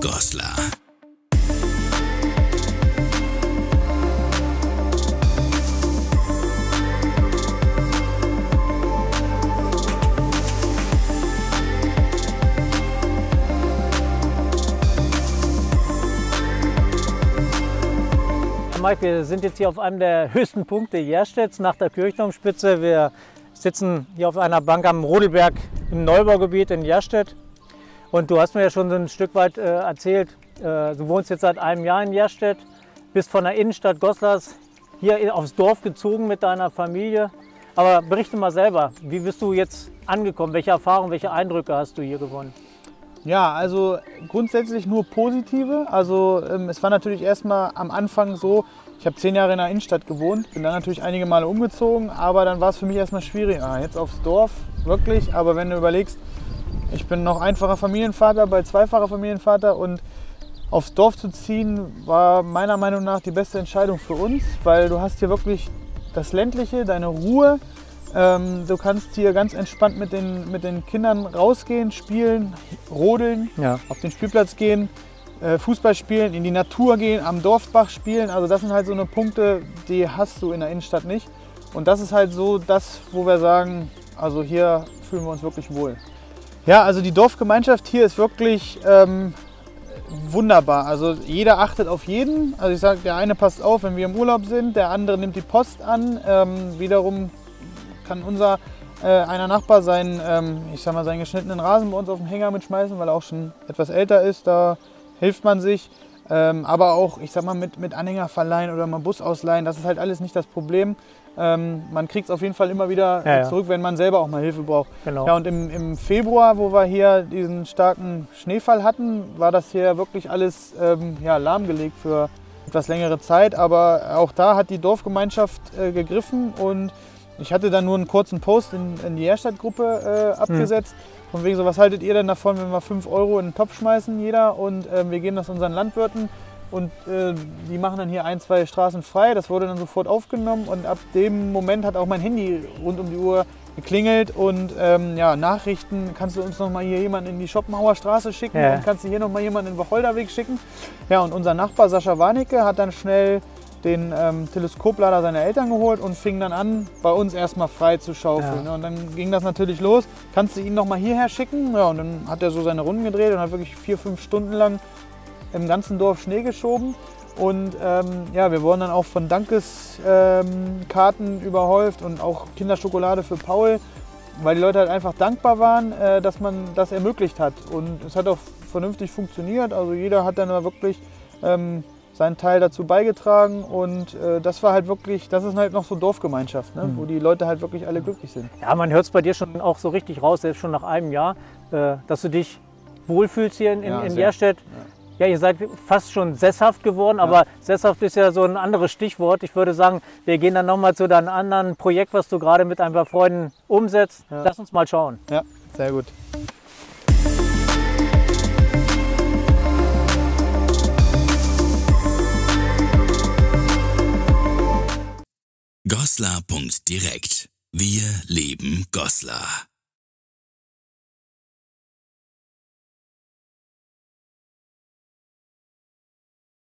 Goslar. Mike, wir sind jetzt hier auf einem der höchsten Punkte Jerstedts nach der Kirchturmspitze. Wir sitzen hier auf einer Bank am Rodelberg im Neubaugebiet in Jerstedt. Und du hast mir ja schon so ein Stück weit äh, erzählt, äh, du wohnst jetzt seit einem Jahr in Jerstedt, bist von der Innenstadt Goslars hier aufs Dorf gezogen mit deiner Familie. Aber berichte mal selber, wie bist du jetzt angekommen? Welche Erfahrungen, welche Eindrücke hast du hier gewonnen? Ja, also grundsätzlich nur positive. Also ähm, es war natürlich erstmal am Anfang so, ich habe zehn Jahre in der Innenstadt gewohnt, bin dann natürlich einige Male umgezogen, aber dann war es für mich erstmal schwierig. Ah, jetzt aufs Dorf, wirklich, aber wenn du überlegst, ich bin noch einfacher Familienvater, bald zweifacher Familienvater und aufs Dorf zu ziehen war meiner Meinung nach die beste Entscheidung für uns, weil du hast hier wirklich das ländliche, deine Ruhe. Ähm, du kannst hier ganz entspannt mit den, mit den Kindern rausgehen, spielen, rodeln, Ja. auf den Spielplatz gehen, äh, Fußball spielen, in die Natur gehen, am Dorfbach spielen. Also das sind halt so eine Punkte, die hast du in der Innenstadt nicht. Und das ist halt so das, wo wir sagen, also hier fühlen wir uns wirklich wohl. Ja, also die Dorfgemeinschaft hier ist wirklich ähm, wunderbar. Also jeder achtet auf jeden. Also ich sage, der eine passt auf, wenn wir im Urlaub sind, der andere nimmt die Post an. Ähm, wiederum kann unser äh, einer Nachbar seinen, ähm, ich sag mal, seinen geschnittenen Rasen bei uns auf dem Hänger mitschmeißen, weil er auch schon etwas älter ist. Da hilft man sich. Ähm, aber auch, ich sag mal, mit, mit Anhänger verleihen oder mal Bus ausleihen, das ist halt alles nicht das Problem. Ähm, man kriegt es auf jeden Fall immer wieder Ja, ja. zurück, wenn man selber auch mal Hilfe braucht. Genau. Ja, und im, im Februar, wo wir hier diesen starken Schneefall hatten, war das hier wirklich alles ähm, ja, lahmgelegt für etwas längere Zeit. Aber auch da hat die Dorfgemeinschaft äh, gegriffen und ich hatte dann nur einen kurzen Post in, in die Erstadt-Gruppe äh, abgesetzt. Von wegen so, was haltet ihr denn davon, wenn wir 5 Euro in den Topf schmeißen, jeder, und ähm, wir geben das unseren Landwirten und äh, die machen dann hier ein, zwei Straßen frei. Das wurde dann sofort aufgenommen und ab dem Moment hat auch mein Handy rund um die Uhr geklingelt und ähm, ja, Nachrichten, kannst du uns noch mal hier jemanden in die Schopenhauer Straße schicken Ja. und kannst du hier noch mal jemanden in den Wacholderweg schicken. Ja, und unser Nachbar Sascha Warnecke hat dann schnell den ähm, Teleskoplader seiner Eltern geholt und fing dann an, bei uns erstmal frei zu schaufeln. Ja. Und dann ging das natürlich los. Kannst du ihn noch mal hierher schicken? Ja, und dann hat er so seine Runden gedreht und hat wirklich vier, fünf Stunden lang im ganzen Dorf Schnee geschoben. Und ähm, ja, wir wurden dann auch von Dankeskarten ähm, überhäuft und auch Kinderschokolade für Paul, weil die Leute halt einfach dankbar waren, äh, dass man das ermöglicht hat. Und es hat auch vernünftig funktioniert. Also jeder hat dann da wirklich ähm, seinen Teil dazu beigetragen und äh, das war halt wirklich, das ist halt noch so Dorfgemeinschaft, ne? wo die Leute halt wirklich alle glücklich sind. Ja, man hört es bei dir schon auch so richtig raus, selbst schon nach einem Jahr, äh, dass du dich wohlfühlst hier in, in, Ja, in. Jerstedt. Ja, ihr seid fast schon sesshaft geworden, aber sesshaft ist ja so ein anderes Stichwort. Ich würde sagen, wir gehen dann nochmal zu deinem anderen Projekt, was du gerade mit ein paar Freunden umsetzt. Ja. Lass uns mal schauen. Ja, sehr gut. Goslar.direkt. Wir leben Goslar.